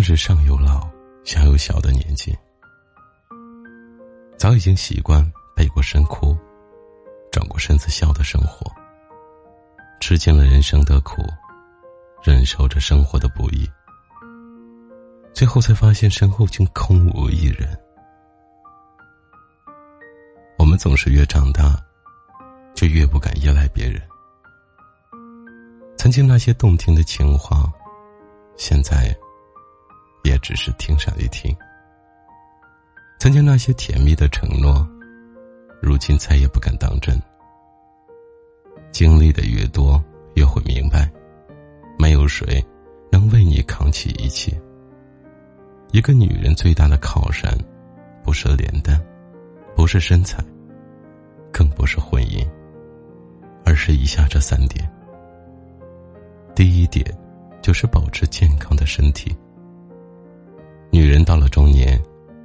正是上有老下有小的年纪，早已经习惯背过身哭，转过身子笑的生活。吃尽了人生的苦，忍受着生活的不易，最后才发现身后竟空无一人。我们总是越长大，就越不敢依赖别人。曾经那些动听的情话，现在也只是听上一听；曾经那些甜蜜的承诺，如今再也不敢当真。经历的越多，越会明白，没有谁能为你扛起一切。一个女人最大的靠山，不是脸蛋，不是身材，更不是婚姻，而是以下这三点。第一点，就是保持健康的身体。人到了中年，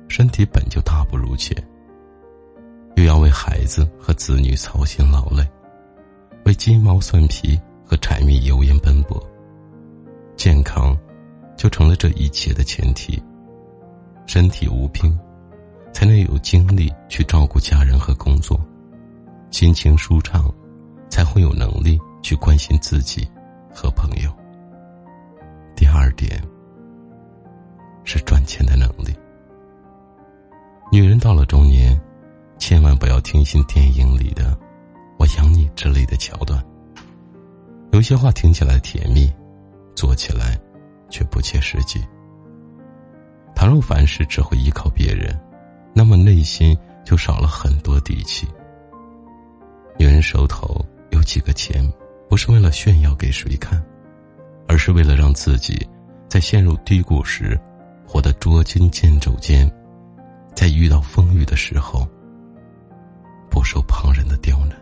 身体本就大不如前，又要为孩子和子女操心劳累，为鸡毛蒜皮和柴米油盐奔波。健康，就成了这一切的前提。身体无病，才能有精力去照顾家人和工作；心情舒畅，才会有能力去关心自己。和朋友。第二点是赚钱的能力。女人到了中年，千万不要听信电影里的“我养你”之类的桥段。有些话听起来甜蜜，做起来却不切实际。倘若凡事只会依靠别人，那么内心就少了很多底气。女人手头有几个钱。不是为了炫耀给谁看，而是为了让自己在陷入低谷时活得捉襟见肘间，在遇到风雨的时候不受旁人的刁难。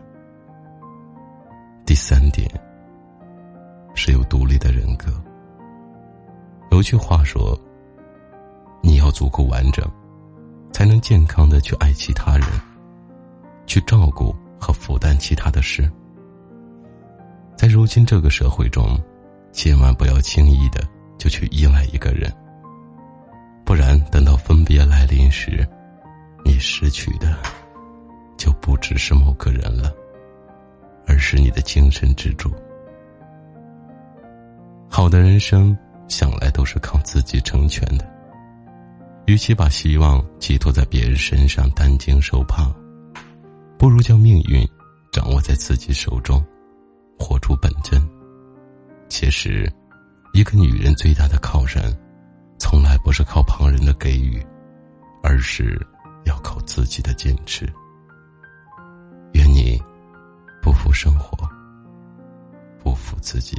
第三点是有独立的人格。有句话说：“你要足够完整，才能健康的去爱其他人，去照顾和负担其他的事。”在如今这个社会中，千万不要轻易的就去依赖一个人，别来临时，你失去的就不只是某个人了，而是你的精神支柱。好的人生向来都是靠自己成全的，与其把希望寄托在别人身上担惊受怕，不如将命运掌握在自己手中。活出本真。其实，一个女人最大的靠山，从来不是靠旁人的给予，是要靠自己的坚持。愿你不负生活，不负自己。